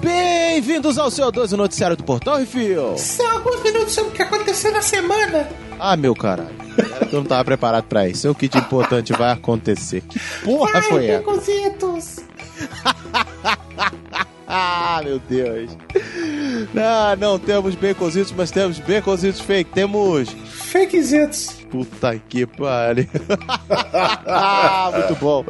Bem-vindos ao seu 12 Noticiário do Portal Refil. São alguns minutos sobre o que aconteceu na semana. Ah, meu caralho. Eu não tava preparado pra isso. É o que de importante vai acontecer. Que porra Ai, foi essa? baconzitos. Ah, meu Deus. Não, não temos baconzitos, mas temos baconzitos fake. Temos. Fakezitos. Puta que pariu. Ah, Muito bom.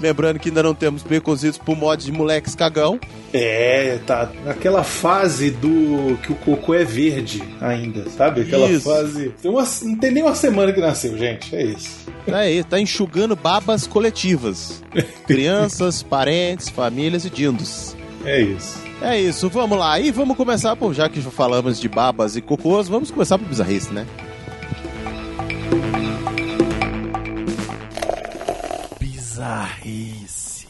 Lembrando que ainda não temos baconzitos por mod de moleques cagão. É, tá naquela fase do que o cocô é verde ainda, sabe? Aquela Isso. fase. Tem uma, não tem nem uma semana que nasceu, gente. É isso. Tá aí, tá enxugando babas coletivas. Crianças, parentes, famílias e dindos. É isso. É isso, vamos lá. E vamos começar, por já que já falamos de babas e cocôs, vamos começar por bizarrice, né? Bizarrice.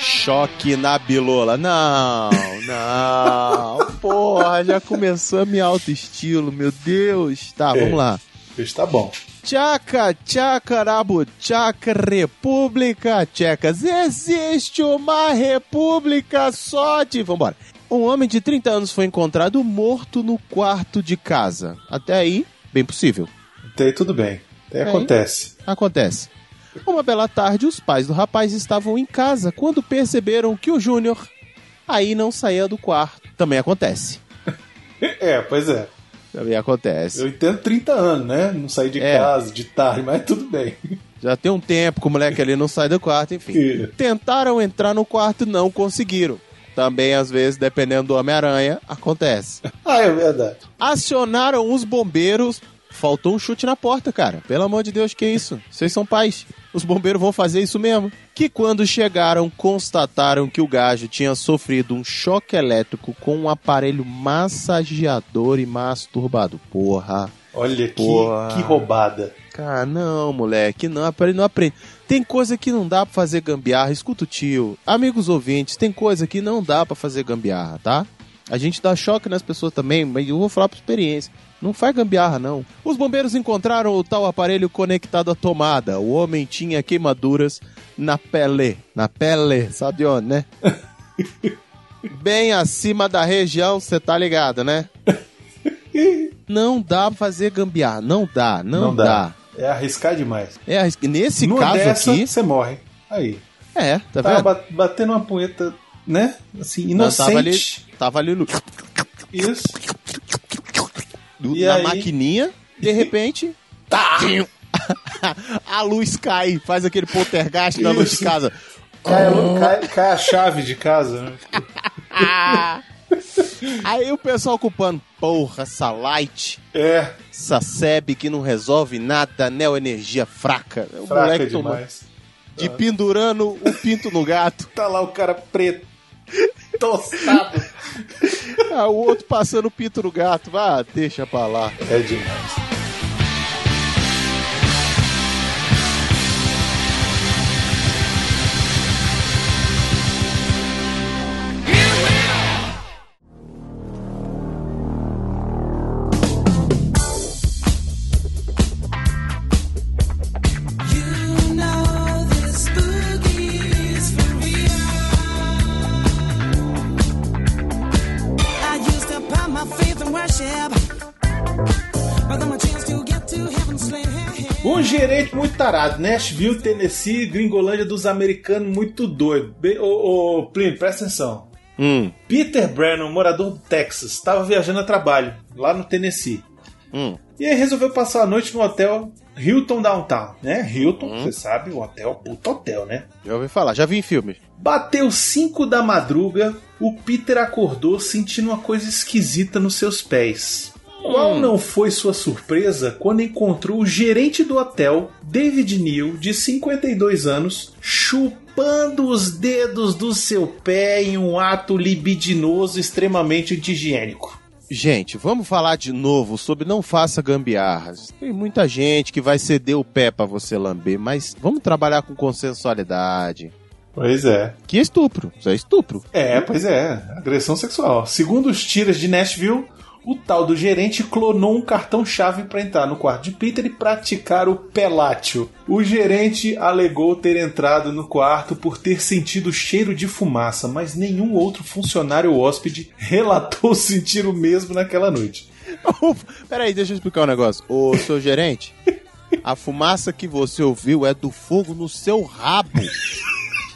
Choque na bilola. Não, não. Porra, já começou a minha autoestilo, meu Deus. Tá, É. vamos lá. Está bom. Tchaca, tchacarabu, tchaca, República Tchecas. Existe uma república só de... Vambora. Um homem de 30 anos foi encontrado morto no quarto de casa. Até aí, bem possível. Até aí tudo bem. Até É, acontece. Acontece. Uma bela tarde, os pais do rapaz estavam em casa quando perceberam que o Júnior aí não saía do quarto. Também acontece. É, pois é. Também acontece. Eu entendo 30 anos, né? Não sair de É. casa, de tarde, mas tudo bem. Já tem um tempo que o moleque ali não sai do quarto, enfim. É. Tentaram entrar no quarto e não conseguiram. Também, às vezes, dependendo do Homem-Aranha, acontece. Ah, é verdade. Acionaram os bombeiros. Faltou um chute na porta, cara. Pelo amor de Deus, que isso? Vocês são pais. Os bombeiros vão fazer isso mesmo. Que quando chegaram, constataram que o gajo tinha sofrido um choque elétrico com um aparelho massageador e masturbado. Porra. Olha que, Porra. que roubada. Cara, não, moleque, não aprende, não aprende. Tem coisa que não dá pra fazer gambiarra. Escuta o tio. Amigos ouvintes, tem coisa que não dá pra fazer gambiarra, tá? A gente dá choque nas pessoas também, mas eu vou falar por experiência. Não faz gambiarra, não. Os bombeiros encontraram o tal aparelho conectado à tomada. O homem tinha queimaduras na pele. Na pele, sabe onde, né? Bem acima da região, você tá ligado, né? Não dá pra fazer gambiarra. Não dá, não, dá. É arriscar demais. É, arris- nesse Numa caso dessa, aqui, você morre. Aí. é, tá Tava vendo? ba- batendo uma punheta, né? Assim, Não, tava ali, inocente. tava ali no, Isso. Do- na aí? maquininha, de repente, Tá! a luz cai, faz aquele poltergeist na luz de casa. Cai, a lu- cai- cai a chave de casa, né? Aí o pessoal culpando, porra, essa light, É, essa SEB que não resolve nada, neoenergia fraca. O fraca moleque tomou- demais. de pendurando o pinto no gato. Tá lá o cara preto. Tostado. Ah, o outro passando o pinto no gato. Ah, deixa pra lá. É demais. Gerente muito tarado, Nashville, Tennessee, Gringolândia dos americanos muito doido. Be- Ô, ô, Plínio, presta atenção. Hum, Peter Brennan, morador do Texas, estava viajando a trabalho, lá no Tennessee. hum. E aí resolveu passar a noite no hotel Hilton Downtown, né? Hilton, você sabe, o hotel, puto hotel, né? Já ouvi falar, já vi em filmes. Bateu 5 da madruga, o Peter acordou sentindo uma coisa esquisita nos seus pés. Qual não foi sua surpresa quando encontrou o gerente do hotel, David Neal, de 52 anos, chupando os dedos do seu pé em um ato libidinoso extremamente anti-higiênico? Gente, vamos falar de novo sobre não faça gambiarras. Tem muita gente que vai ceder o pé pra você lamber, mas vamos trabalhar com consensualidade. Pois é. Que estupro. Isso é estupro. É, pois é. Agressão sexual. Segundo os tiras de Nashville, o tal do gerente clonou um cartão-chave para entrar no quarto de Peter e praticar o pelátil. O gerente alegou ter entrado no quarto por ter sentido cheiro de fumaça, mas nenhum outro funcionário hóspede relatou sentir o mesmo naquela noite. Peraí, deixa eu explicar um negócio. Ô, seu gerente, a fumaça que você ouviu é do fogo no seu rabo.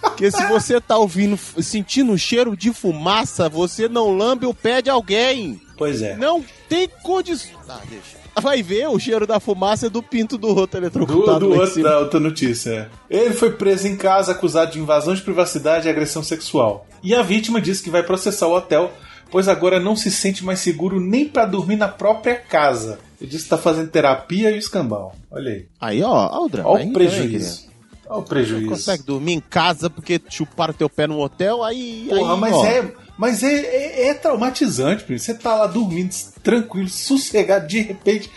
Porque se você tá ouvindo, sentindo cheiro de fumaça, você não lambe o pé de alguém. Pois é. Não tem condição. Ah, deixa. Vai ver o cheiro da fumaça é do pinto do outro Do, eletrocutado do em outro, da outra notícia. é. Ele foi preso em casa acusado de invasão de privacidade e agressão sexual. E a vítima disse que vai processar o hotel, pois agora não se sente mais seguro nem pra dormir na própria casa. Ele disse que tá fazendo terapia e escambau. Olha aí. Aí, ó, drama. Olha o prejuízo. Olha o prejuízo. Consegue dormir em casa porque chuparam teu pé no hotel, aí. Porra, aí, mas ó. é. Mas é, é, é traumatizante, primo. Você tá lá dormindo tranquilo, sossegado, de repente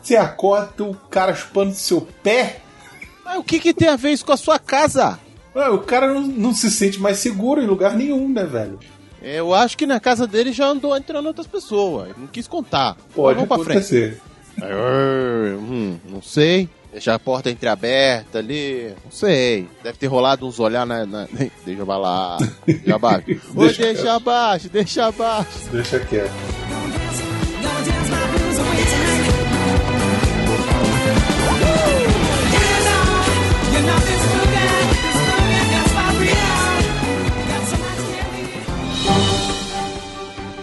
você acorda o cara chupando seu pé. Mas o que, que tem a ver isso com a sua casa? Ué, o cara não, não se sente mais seguro em lugar nenhum, né, velho? Eu acho que na casa dele já andou entrando outras pessoas. Não quis contar. Pode pra frente. acontecer. Hum, não sei. Deixar a porta entreaberta ali. Não sei. Deve ter rolado uns olhar na. na... Deixa pra lá. Deixa abaixo. Ô, Deixa- deixa abaixo, deixa abaixo. Deixa quieto.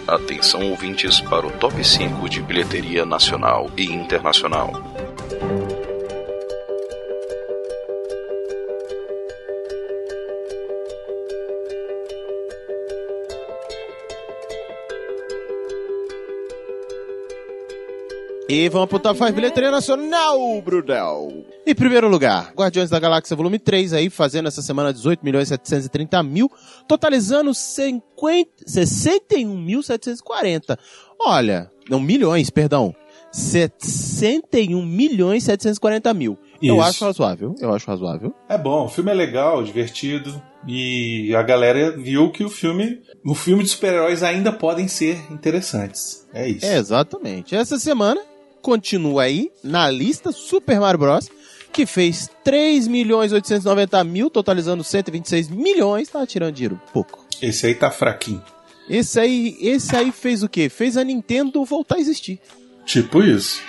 Atenção ouvintes para o top 5 de bilheteria nacional e internacional. E vamos pro Top 5 Bilheteria Nacional, Brunel. Em primeiro lugar, Guardiões da Galáxia Volume 3 aí, fazendo essa semana 18 milhões 730 mil, totalizando 50 61.740. Olha, não, milhões, perdão. 61 milhões 740 mil. Eu Isso. acho razoável, eu acho razoável. É bom, o filme é legal, divertido. E a galera viu que o filme. O filme de super-heróis ainda podem ser interessantes. É isso. É, exatamente. Essa semana continua aí na lista Super Mario Bros. Que fez 3 milhões 890 mil, totalizando 126 milhões, tá tirando dinheiro pouco. Esse aí tá fraquinho. Esse aí, esse aí fez o quê? Fez a Nintendo voltar a existir. Tipo isso.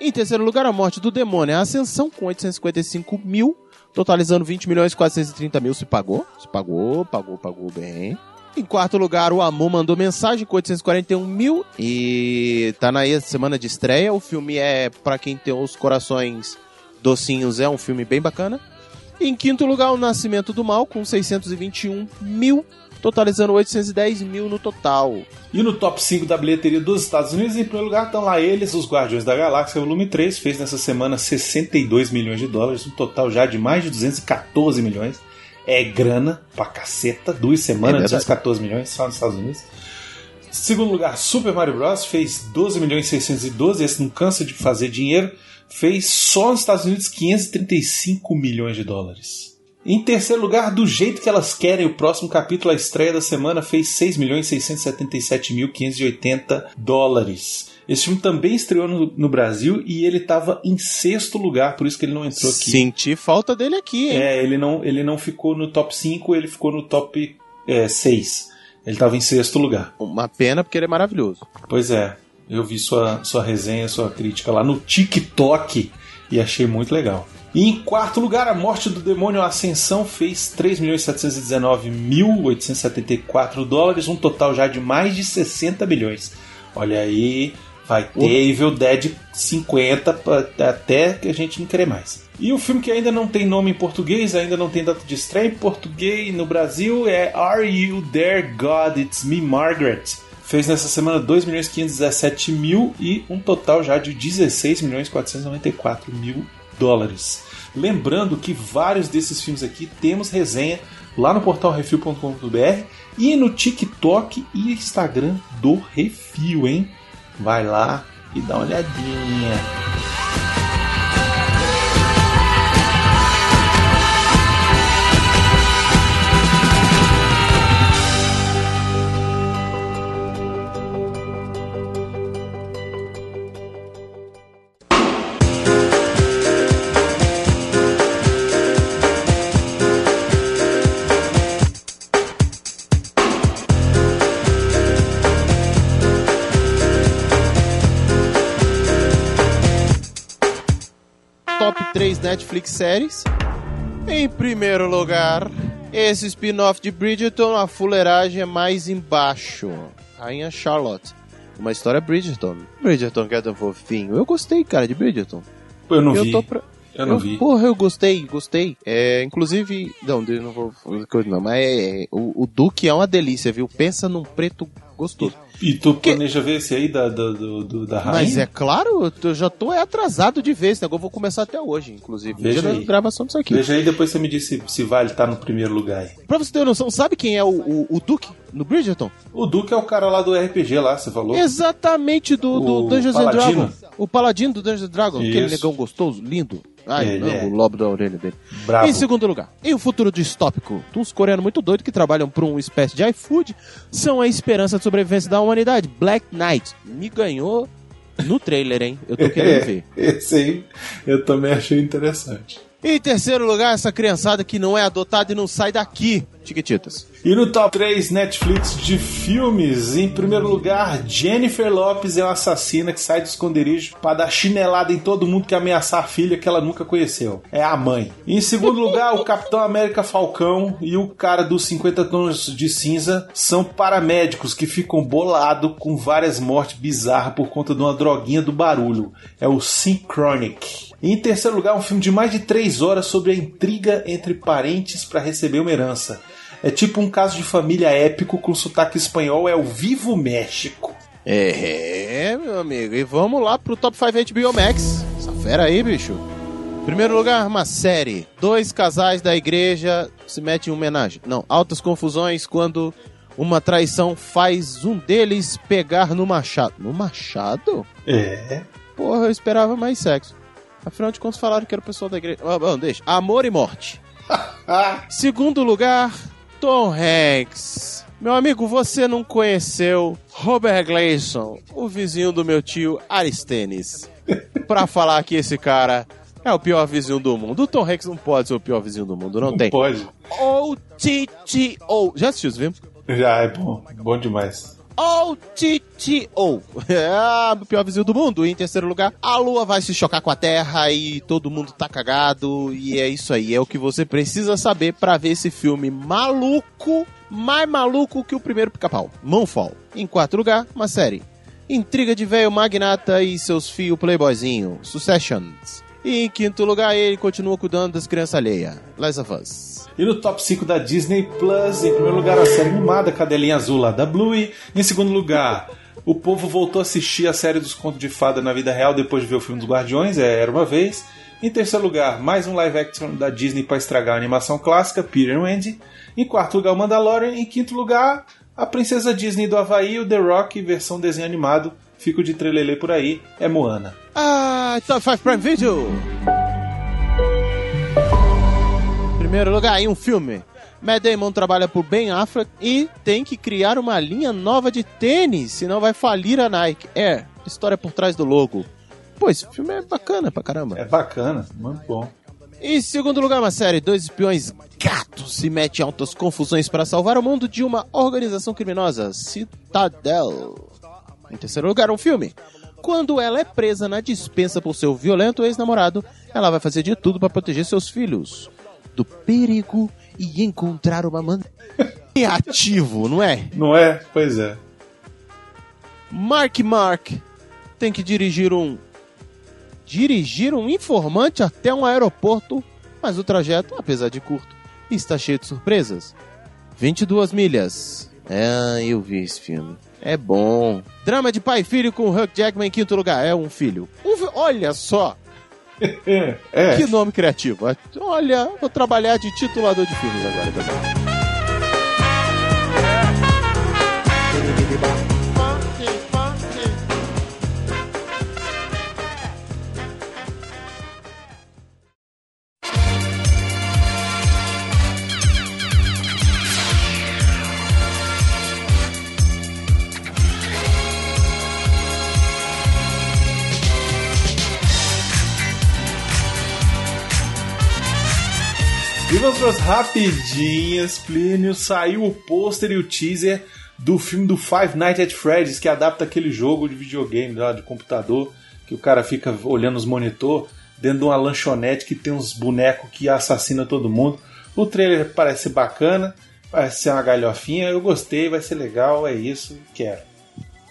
Em terceiro lugar, a morte do demônio, a Ascensão, com 855 mil, totalizando 20 milhões 430 mil. Se pagou? Se pagou, pagou, pagou bem. Em quarto lugar, o Amor mandou mensagem com 841 mil e tá na semana de estreia. O filme é, pra quem tem os corações docinhos, é um filme bem bacana. Em quinto lugar, o Nascimento do Mal, com 621 mil, totalizando 810 mil no total. E no top 5 da bilheteria dos Estados Unidos, em primeiro lugar, estão lá eles, os Guardiões da Galáxia, volume 3, fez nessa semana 62 milhões de dólares, um total já de mais de 214 milhões. É grana pra caceta, duas semanas, É verdade. 214 milhões só nos Estados Unidos. Segundo lugar, Super Mario Bros. fez 12 milhões e 612, esse não cansa de fazer dinheiro, fez só nos Estados Unidos 535 milhões de dólares. Em terceiro lugar, do jeito que elas querem, o próximo capítulo, a estreia da semana, fez 6 milhões 677 mil 580 dólares. Esse filme também estreou no, no Brasil e ele estava em sexto lugar, por isso que ele não entrou aqui. Senti falta dele aqui, hein? É, ele não, ele não ficou no top 5, ele ficou no top é, 6. Ele estava em sexto lugar. Uma pena porque ele é maravilhoso. Pois é, eu vi sua, sua resenha, sua crítica lá no TikTok e achei muito legal. E em quarto lugar, a morte do demônio Ascensão fez 3.719.874 dólares, um total já de mais de 60 bilhões. Olha aí, vai ter Evil Dead 50 pra- até que a gente não querer mais. E o filme que ainda não tem nome em português, ainda não tem data de estreia em português no Brasil é Are You There God? It's Me Margaret. Fez nessa semana 2 milhões 517 mil e um total já de 16 milhões 494 mil dólares. Lembrando que vários desses filmes aqui temos resenha lá no portal refil.com.br e no TikTok e Instagram do Refil, hein? Vai lá e dá uma olhadinha. Netflix séries. Em primeiro lugar, esse spin-off de Bridgerton, a fuleiragem é mais embaixo. Rainha Charlotte. Uma história Bridgerton. Bridgerton que é tão fofinho. Eu gostei, cara, de Bridgerton. Eu não eu vi. pra- Eu não vi. Porra, eu gostei, gostei. É, inclusive, não, eu não vou não, mas é, é, o, o Duque é uma delícia, viu? Pensa num preto gostoso. E tu Que- planeja ver esse aí da, da, do- do- da rainha? Mas é claro, eu já tô é atrasado de vez, né? Eu vou começar até hoje, inclusive. Veja aí. gravação disso aqui. Veja aí, depois você me diz se, se vale estar no primeiro lugar aí. Pra você ter noção, sabe quem é o, o, o Duque no Bridgerton? O Duque é o cara lá do RPG lá, você falou? Exatamente do, do Dungeons and Paladino? Dragons. O Paladino do Dungeons and Dragons, aquele Isso. negão gostoso, lindo. Ai, não, é. o lobo da orelha dele. Bravo. Em segundo lugar, em um futuro distópico, uns coreanos muito doidos que trabalham por uma espécie de iFood são a esperança de sobrevivência da humanidade. Black Knight me ganhou no trailer, hein? Eu tô querendo ver. Esse aí eu também achei interessante. Em terceiro lugar, essa criançada que não é adotada e não sai daqui, Chiquititas. E no top 3 Netflix de filmes, em primeiro lugar, Jennifer Lopes é uma assassina que sai do esconderijo para dar chinelada em todo mundo que ameaçar a filha que ela nunca conheceu. É a mãe. Em segundo lugar, o Capitão América Falcão e o cara dos 50 tons de cinza são paramédicos que ficam bolados com várias mortes bizarras por conta de uma droguinha do barulho. É o Synchronic. Em terceiro lugar, um filme de mais de 3 horas sobre a intriga entre parentes para receber uma herança. É tipo um caso de família épico com sotaque espanhol, é o Vivo México. É, meu amigo. E vamos lá pro Top 5 HBO Max. Essa fera aí, bicho. Primeiro lugar, uma série. Dois casais da igreja se metem em homenagem. Não, altas confusões quando uma traição faz um deles pegar no machado. No machado? É. Porra, eu esperava mais sexo. Afinal de contas, falaram que era o pessoal da igreja. Ah, bom, deixa. Amor e morte. Segundo lugar, Tom Hanks. Meu amigo, você não conheceu Robert Gleason, o vizinho do meu tio Aristenes, pra falar que esse cara é o pior vizinho do mundo. O Tom Hanks não pode ser o pior vizinho do mundo, não, não tem. pode. O-T-T-O. Já assistiu esse filme? Já é bom, bom demais. O-T-T-O. É o pior vizinho do mundo. E em terceiro lugar, a lua vai se chocar com a terra e todo mundo tá cagado. E é isso aí. É o que você precisa saber pra ver esse filme maluco. Mais maluco que o primeiro pica-pau. Moonfall. Em quarto lugar, uma série. Intriga de velho magnata e seus fios playboyzinho. Successions. E em quinto lugar, ele continua cuidando das crianças alheias. Of Us. E no top 5 da Disney Plus, em primeiro lugar, a série animada Cadelinha Azul lá da Bluey. Em segundo lugar, o povo voltou a assistir a série dos contos de fada na vida real depois de ver o filme dos Guardiões, é, Era Uma Vez. Em terceiro lugar, mais um live action da Disney para estragar a animação clássica, Peter and Wendy. Em quarto lugar, o Mandalorian. Em quinto lugar, a princesa Disney do Havaí, o The Rock, versão desenho animado. Fico de trelelê por aí, é Moana. Ah, Top 5 Prime Video. Primeiro lugar, em um filme. Matt Damon trabalha por Ben Affleck e tem que criar uma linha nova de tênis, senão vai falir a Nike. É, história por trás do logo. Pô, esse filme é bacana pra caramba. É bacana, muito bom. Em segundo lugar, uma série. Dois espiões gatos se metem em altas confusões para salvar o mundo de uma organização criminosa, Citadel. Em terceiro lugar, um filme. Quando ela é presa na dispensa por seu violento ex-namorado, ela vai fazer de tudo para proteger seus filhos do perigo e encontrar uma maneira. ativo, não é? Não é? Pois é. Mark Mark tem que dirigir um dirigir um informante até um aeroporto, mas o trajeto, apesar de curto, está cheio de surpresas. 22 milhas. É, eu vi esse filme. É bom. Drama de pai e filho com Hugh Jackman em quinto lugar. É um filho. Um fi- Olha só, É, que nome criativo. Olha, vou trabalhar de titulador de filmes agora também. E vamos para as rapidinhas, Plínio. Saiu o pôster e o teaser do filme do Five Nights at Freddy's, que adapta aquele jogo de videogame lá de computador, que o cara fica olhando os monitor. dentro de uma lanchonete que tem uns bonecos que assassinam todo mundo. O trailer parece bacana, parece ser uma galhofinha. Eu gostei, vai ser legal, é isso, quero.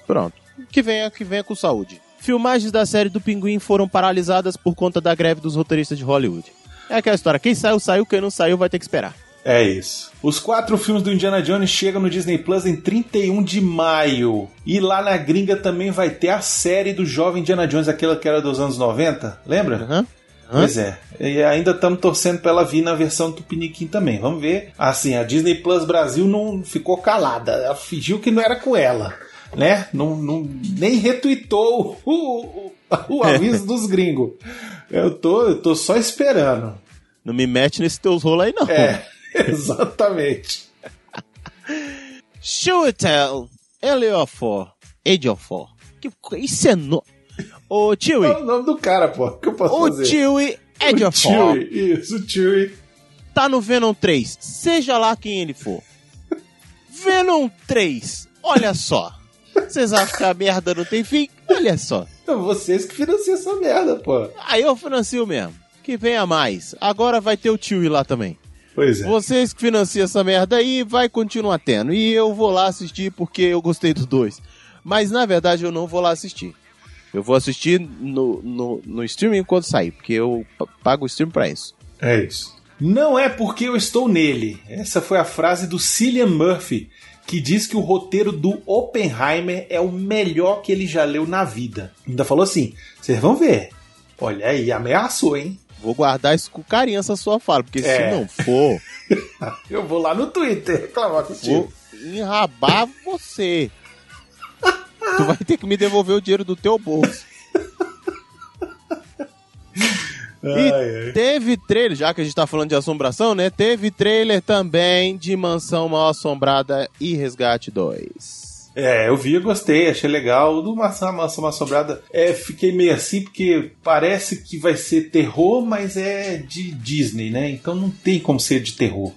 Pronto. Que venha, que venha com saúde. Filmagens da série do Pinguim foram paralisadas por conta da greve dos roteiristas de Hollywood. É aquela história, quem saiu, saiu, quem não saiu vai ter que esperar. É isso. Os quatro filmes do Indiana Jones chegam no Disney Plus em 31 de maio. E lá na gringa também vai ter a série do jovem Indiana Jones, aquela que era dos anos 90, lembra? Aham. Pois é. E ainda estamos torcendo pra ela vir na versão Tupiniquim também. Vamos ver. Assim, a Disney Plus Brasil não ficou calada. Ela fingiu que não era com ela. Né? Não, não, nem retweetou o, o, o aviso dos gringos. Eu tô, eu tô só esperando. Não me mete nesse teus rolos aí, não. É, exatamente. Show it tell. Eleofor. Ediofor. Que Isso é no... Ô, É Chewie. o nome do cara, pô. O que eu posso Ô, fazer? Chewie O. Chewie. Isso, o Chewie. Tá no Venom 3. Seja lá quem ele for. Venom 3. Olha só. Vocês acham que a merda não tem fim? Olha só. Então, vocês que financiam essa merda, pô. Aí eu financio mesmo. Que venha mais. Agora vai ter o Chewie lá também. Pois é. Vocês que financiam essa merda aí, vai continuar tendo. E eu vou lá assistir porque eu gostei dos dois. Mas na verdade eu não vou lá assistir. Eu vou assistir no, no, no streaming quando sair, porque eu pa- pago o stream pra isso. É isso. Não é porque eu estou nele. Essa foi a frase do Cillian Murphy, que diz que o roteiro do Oppenheimer é o melhor que ele já leu na vida. Ainda falou assim: vocês vão ver. Olha aí, ameaçou, hein? Vou guardar isso com carinho essa sua fala, porque É. se não for, Eu vou lá no Twitter reclamar contigo. vou enrabar você. tu vai ter que me devolver o dinheiro do teu bolso. E teve trailer, já que a gente tá falando de assombração, né? Teve trailer também de Mansão Mal Assombrada e Resgate 2. É, eu vi, gostei, achei legal. O do Maçã Maçã Mal Assombrada, é, fiquei meio assim, porque parece que vai ser terror, mas é de Disney, né? Então não tem como ser de terror.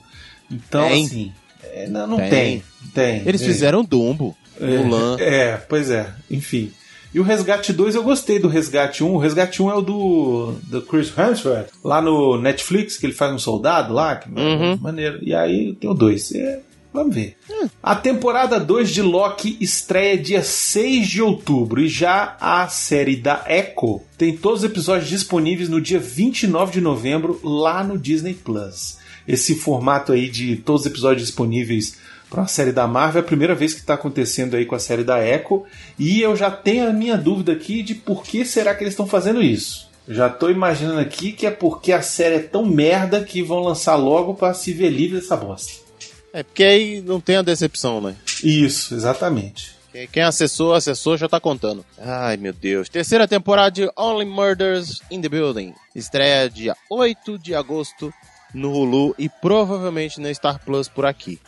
Então, Tem. assim. é, não, não Tem. tem. tem. Eles É. fizeram Dumbo, Mulan. É, pois é, enfim. E o Resgate 2 eu gostei do Resgate 1. O Resgate 1 é o do, do Chris Hemsworth, lá no Netflix, que ele faz um soldado lá, que é Uhum. maneiro. E aí tem o 2. É, vamos ver. A temporada 2 de Loki estreia dia 6 de outubro e já a série da Echo tem todos os episódios disponíveis no dia 29 de novembro lá no Disney Plus. Esse formato aí de todos os episódios disponíveis para a série da Marvel é a primeira vez que está acontecendo aí com a série da Echo e eu já tenho a minha dúvida aqui de por que será que eles estão fazendo isso. Já tô imaginando aqui que é porque a série é tão merda que vão lançar logo para se ver livre dessa bosta. É porque aí não tem a decepção, né? Isso, exatamente. Quem- Quem acessou, acessou, já tá contando. Ai, meu Deus. Terceira temporada de Only Murders in the Building. Estreia dia 8 de agosto no Hulu e provavelmente na Star Plus por aqui.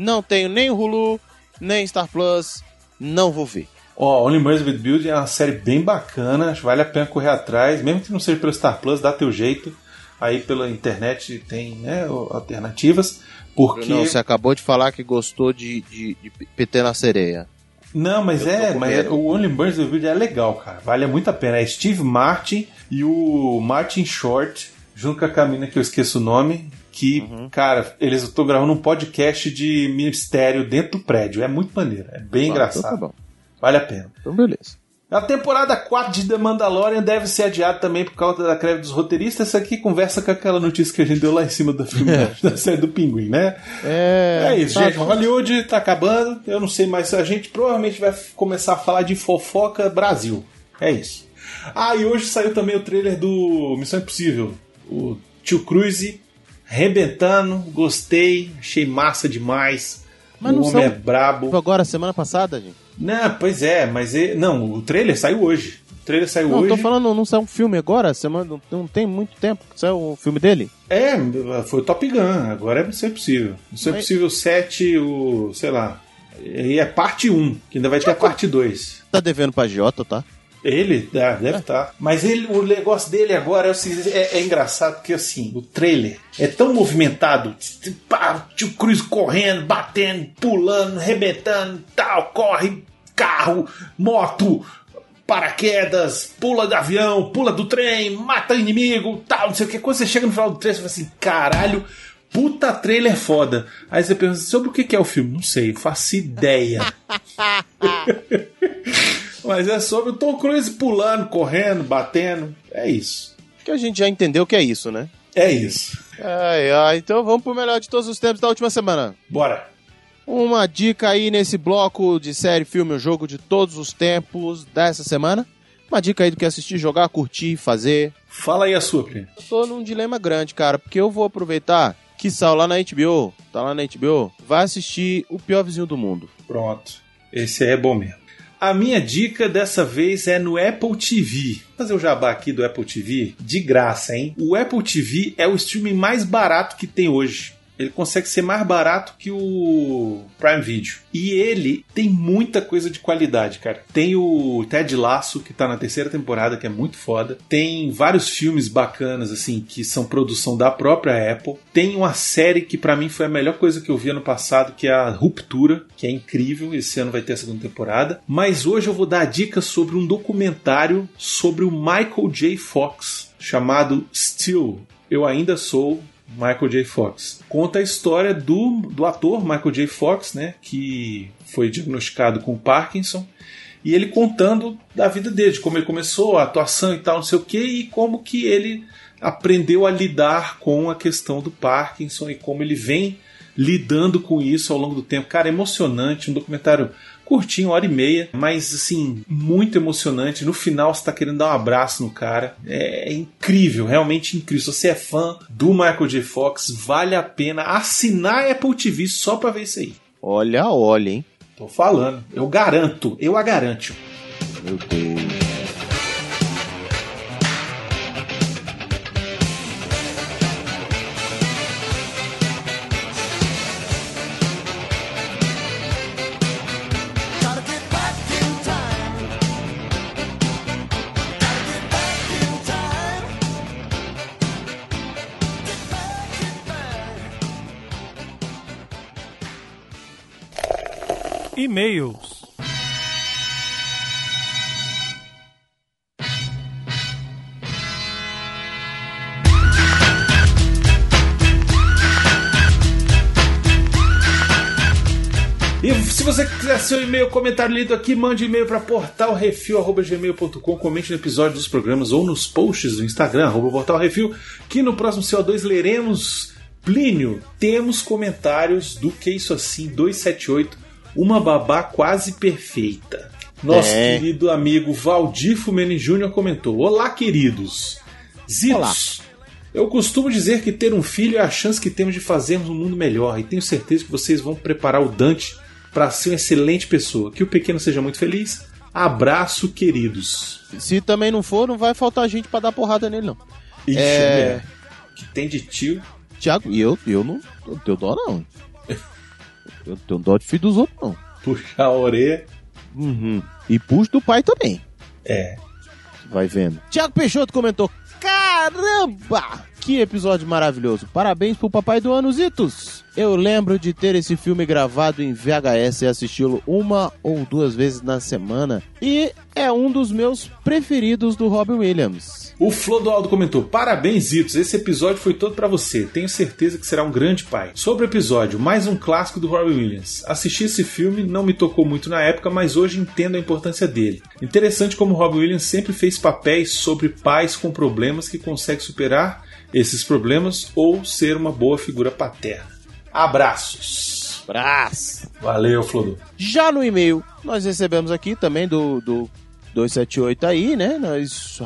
Não tenho nem Hulu, nem Star Plus, não vou ver. Ó, Only Murders with Building é uma série bem bacana, acho que vale a pena correr atrás, mesmo que não seja pelo Star Plus, dá teu jeito. Aí pela internet tem né, alternativas, porque... Não, você acabou de falar que gostou de, de, de PT na sereia. Não, mas Eu é, mas medo. o Only Burns of Building é legal, cara. Vale muito a pena. É Steve Martin e o Martin Short, junto com a Camina, que eu esqueço o nome, que, Uhum. cara, eles estão gravando um podcast de mistério dentro do prédio. É muito maneiro, é bem Ah, engraçado. Então tá. Vale a pena. Então beleza. A temporada 4 de The Mandalorian deve ser adiada também por causa da greve dos roteiristas. Isso aqui conversa com aquela notícia que a gente deu lá em cima do filme da, da série do Pinguim, né? É, É isso, tá gente. bom. Hollywood tá acabando. Eu não sei mais. A gente provavelmente vai começar a falar de fofoca Brasil. É isso. Ah, e hoje saiu também o trailer do Missão Impossível. O Tio Cruise rebentando. Gostei. Achei massa demais. Mas o não homem é brabo. Agora, semana passada, gente. Não, pois é, mas ele- não, o trailer saiu hoje. O trailer saiu Não, hoje. tô falando, não saiu um filme agora, semana, não, não tem muito tempo que saiu o filme dele. É, foi o Top Gun, agora é Missão Impossível. Missão Mas- Impossível 7, o. sei lá. E é parte 1, que ainda vai ter a parte 2. Tá devendo pra Jota, tá? Ele? Ah, deve estar. Mas ele, o negócio dele agora é, é, é engraçado porque assim, o trailer é tão movimentado. Pá, tio Cruz correndo, batendo, pulando, rebentando, tal, corre, carro, moto, paraquedas, pula de avião, pula do trem, mata inimigo, tal, não sei o que. Quando você chega no final do trem, você fala assim, caralho, puta trailer foda. Aí você pensa, sobre o que que é o filme? Não sei, faço ideia. Mas é sobre o Tom Cruise pulando, correndo, batendo. É isso. Que a gente já entendeu que é isso, né? É isso. Ai, ai, então vamos pro melhor de todos os tempos da última semana. Bora. Uma dica aí nesse bloco de série, filme ou jogo de todos os tempos dessa semana. Uma dica aí do que assistir, jogar, curtir, fazer. Fala aí a sua. Eu tô num dilema grande, cara, porque eu vou aproveitar que sal lá na HBO, tá lá na HBO, vai assistir O Pior Vizinho do Mundo. Pronto. Esse é bom mesmo. A minha dica dessa vez é no Apple TV. Vou fazer o jabá aqui do Apple TV de graça, hein? O Apple TV é o streaming mais barato que tem hoje. Ele consegue ser mais barato que o Prime Video. E ele tem muita coisa de qualidade, cara. Tem o Ted Lasso, que tá na terceira temporada, que é muito foda. Tem vários filmes bacanas, assim, que são produção da própria Apple. Tem uma série que para mim foi a melhor coisa que eu vi ano passado, que é a Ruptura, que é incrível. Esse ano vai ter a segunda temporada. Mas hoje eu vou dar a dica sobre um documentário sobre o Michael J. Fox, chamado Still. Eu ainda sou Michael J. Fox. Conta a história do, do ator Michael J. Fox, né, que foi diagnosticado com Parkinson, e ele contando da vida dele, de como ele começou, a atuação e tal, não sei o que, e como que ele aprendeu a lidar com a questão do Parkinson e como ele vem lidando com isso ao longo do tempo. Cara, é emocionante, um documentário curtinho, hora e meia, mas assim, muito emocionante. No final você tá querendo dar um abraço no cara. É incrível, realmente incrível. Se você é fã do Michael J. Fox, vale a pena assinar a Apple TV só pra ver isso aí. Olha, olha, hein? Tô falando, eu garanto, eu a garanto. Meu Deus. E-mails. E se você quiser seu e-mail, comentário lido aqui, mande e-mail para portalrefil.gmail.com, comente no episódio dos programas ou nos posts do Instagram, arroba portalrefil, que no próximo CO2 leremos. Plínio, temos comentários do Que Isso Assim 278, uma babá quase perfeita. Nosso É. querido amigo Valdir Fumeni Júnior comentou: Olá, queridos. Zitos. Eu costumo dizer que ter um filho é a chance que temos de fazermos um mundo melhor e tenho certeza que vocês vão preparar o Dante para ser uma excelente pessoa. Que o pequeno seja muito feliz. Abraço, queridos. Se também não for, não vai faltar gente pra dar porrada nele, não. Ixi, É. mulher, que tem de tio. Tiago, e eu, eu não eu dó, não. Eu não tenho dó de filho dos outros, não. Puxar a orelha. Uhum. E puxo do pai também. É. Vai vendo. Tiago Peixoto comentou: Caramba! Que episódio maravilhoso. Parabéns pro papai do ano, Zitos. Eu lembro de ter esse filme gravado em VHS e assisti-lo uma ou duas vezes na semana. E é um dos meus preferidos do Robin Williams. O Flodoaldo comentou: Parabéns, Zitos. Esse episódio foi todo pra você. Tenho certeza que será um grande pai. Sobre o episódio, mais um clássico do Robin Williams. Assisti esse filme, não me tocou muito na época, mas hoje entendo a importância dele. Interessante como Robin Williams sempre fez papéis sobre pais com problemas que conseguem superar esses problemas ou ser uma boa figura paterna. Abraços. Brás! Valeu, Flodô. Já no e-mail, nós recebemos aqui também do, do 278 aí, né?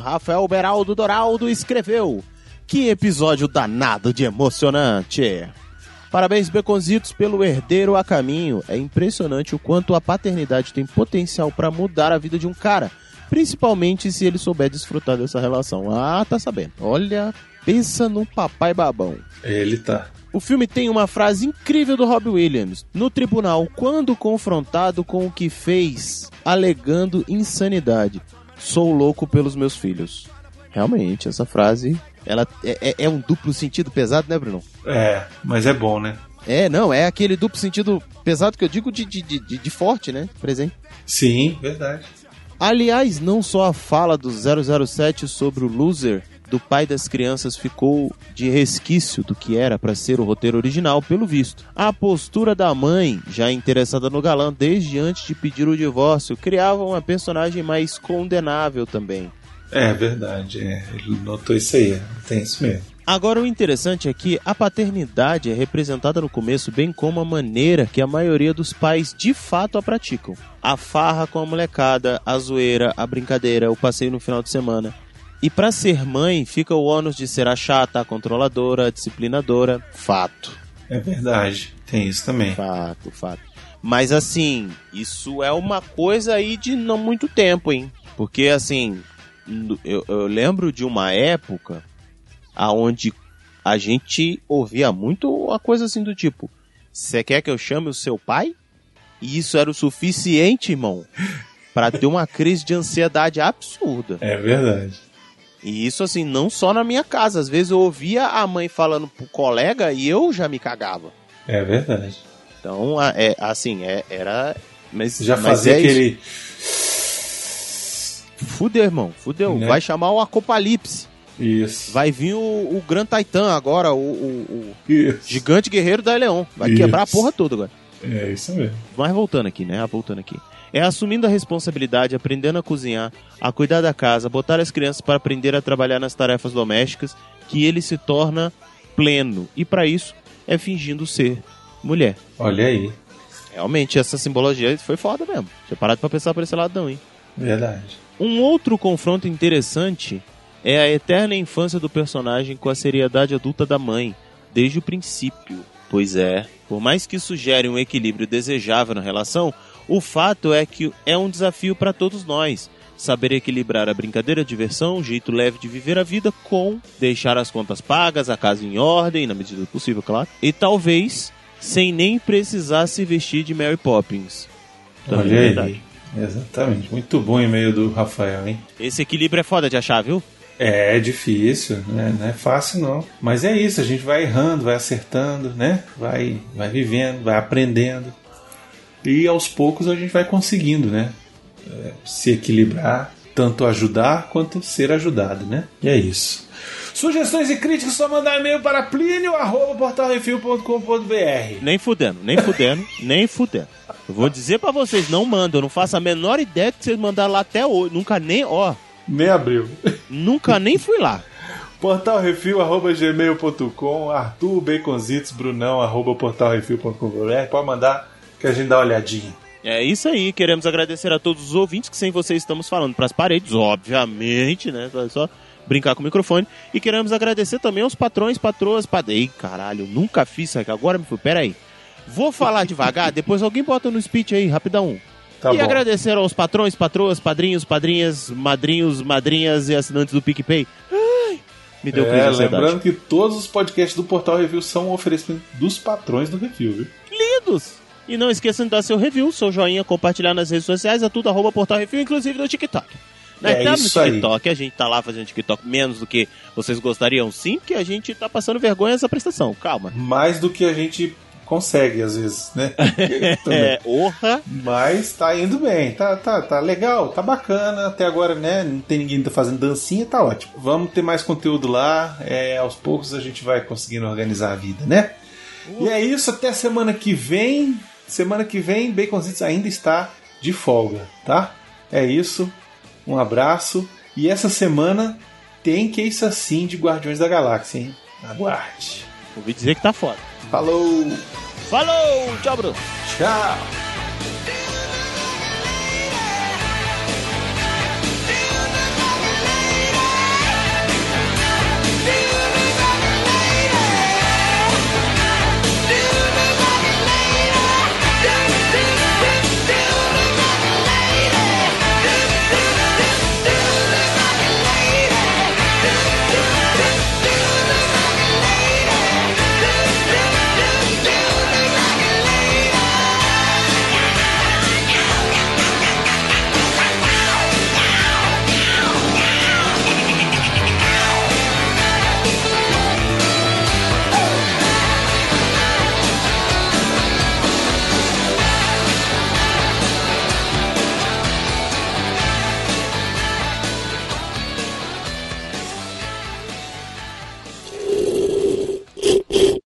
Rafael Beraldo Doraldo escreveu. Que episódio danado de emocionante! Parabéns, Beconzitos, pelo herdeiro a caminho. É impressionante o quanto a paternidade tem potencial para mudar a vida de um cara. Principalmente se ele souber desfrutar dessa relação. Ah, tá sabendo. Olha, pensa no papai babão. Ele tá. O filme tem uma frase incrível do Robbie Williams. No tribunal, quando confrontado com o que fez, alegando insanidade. Sou louco pelos meus filhos. Realmente, essa frase, ela é, é- é um duplo sentido pesado, né, Bruno? É, mas é bom, né? É, não, é aquele duplo sentido pesado que eu digo de, de, de, de- de forte, né? Presente. Sim, verdade. Aliás, não só a fala do 007 sobre o loser do pai das crianças ficou de resquício do que era para ser o roteiro original, pelo visto. A postura da mãe, já interessada no galã desde antes de pedir o divórcio, criava uma personagem mais condenável também. É verdade, é. ele notou isso aí, tem isso mesmo. Agora, o interessante é que a paternidade é representada no começo bem como a maneira que a maioria dos pais de fato a praticam. A farra com a molecada, a zoeira, a brincadeira, o passeio no final de semana. E para ser mãe, fica o ônus de ser a chata, a controladora, a disciplinadora. Fato. É verdade, tem isso também. Fato, fato. Mas assim, isso é uma coisa aí de não muito tempo, hein? Porque assim, eu, eu lembro de uma época aonde a gente ouvia muito a coisa assim do tipo: você quer que eu chame o seu pai? E isso era o suficiente, irmão, para ter uma crise de ansiedade absurda. É verdade. E isso assim, não só na minha casa, às vezes eu ouvia a mãe falando pro colega e eu já me cagava. É verdade. Então, é assim, é, era mas Já mas fazia é aquele. Fudeu, irmão, fudeu. Né? Vai chamar o Apocalipse. Isso. Vai vir o, o Gran Titan agora, o, o- o gigante guerreiro da Leão. Vai Isso. quebrar a porra toda agora. É isso mesmo. Mas voltando aqui, né? Voltando aqui. É assumindo a responsabilidade, aprendendo a cozinhar, a cuidar da casa, botar as crianças para aprender a trabalhar nas tarefas domésticas, que ele se torna pleno. E para isso é fingindo ser mulher. Olha aí. Realmente, essa simbologia foi foda mesmo. Tinha parado pra pensar por esse lado não, hein? Verdade. Um outro confronto interessante é a eterna infância do personagem com a seriedade adulta da mãe, desde o princípio. Pois é, por mais que sugere um equilíbrio desejável na relação, o fato é que é um desafio para todos nós. Saber equilibrar a brincadeira, a diversão, o jeito leve de viver a vida com deixar as contas pagas, a casa em ordem, na medida do possível, claro. E talvez sem nem precisar se vestir de Mary Poppins. Também é Olha verdade. aí. Exatamente. Muito bom e-mail do Rafael, hein? Esse equilíbrio é foda de achar, viu? É difícil, né? Não é fácil não. Mas é isso, a gente vai errando, vai acertando, né? Vai, vai vivendo, vai aprendendo. E aos poucos a gente vai conseguindo, né? É, se equilibrar, tanto ajudar quanto ser ajudado, né? E é isso. Sugestões e críticas só mandar e-mail para plinio.portalrefil.com.br Nem fudendo, nem fudendo, nem fudendo. Eu vou dizer pra vocês, não mandam, eu não faço a menor ideia que vocês mandaram lá até hoje. Nunca nem, ó, Nem abriu. nunca nem fui lá. portalrefil.gmail.com Arthur Baconzitos, Brunão, arroba portalrefil.com.br Pode mandar que a gente dá uma olhadinha. É isso aí, queremos agradecer a todos os ouvintes que sem vocês estamos falando pras paredes, obviamente, né? É só brincar com o microfone. E queremos agradecer também aos patrões, patroas. Ei, caralho, nunca fiz isso aqui, agora me fui. Pera aí. Vou falar devagar, depois alguém bota no speech aí, rapidão. Tá e bom. agradecer aos patrões, patroas, padrinhos, padrinhas, madrinhos, madrinhas e assinantes do PicPay. Ai, me deu É, lembrando que todos os podcasts do Portal Review são um oferecimento dos patrões do Review, viu? Lindos! E não esqueçam de dar seu review, seu joinha, compartilhar nas redes sociais, é tudo arroba Portal Review, inclusive no TikTok. Nós É estamos isso no aí. TikTok, a gente tá lá fazendo TikTok menos do que vocês gostariam sim, porque a gente tá passando vergonha nessa prestação. Calma. Mais do que a gente consegue, às vezes, né? É, orra. Mas tá indo bem, tá, tá, tá legal, tá bacana. Até agora, né? Não tem ninguém fazendo dancinha, tá ótimo. Vamos ter mais conteúdo lá. É, aos poucos a gente vai conseguindo organizar a vida, né? E é isso, até semana que vem. Semana que vem, Baconzitos ainda está de folga, tá? É isso. Um abraço. E essa semana tem Case assim de Guardiões da Galáxia, hein? Aguarde. Ouvi dizer que tá foda. Falou! Falou! Tchau, Bruno! Tchau!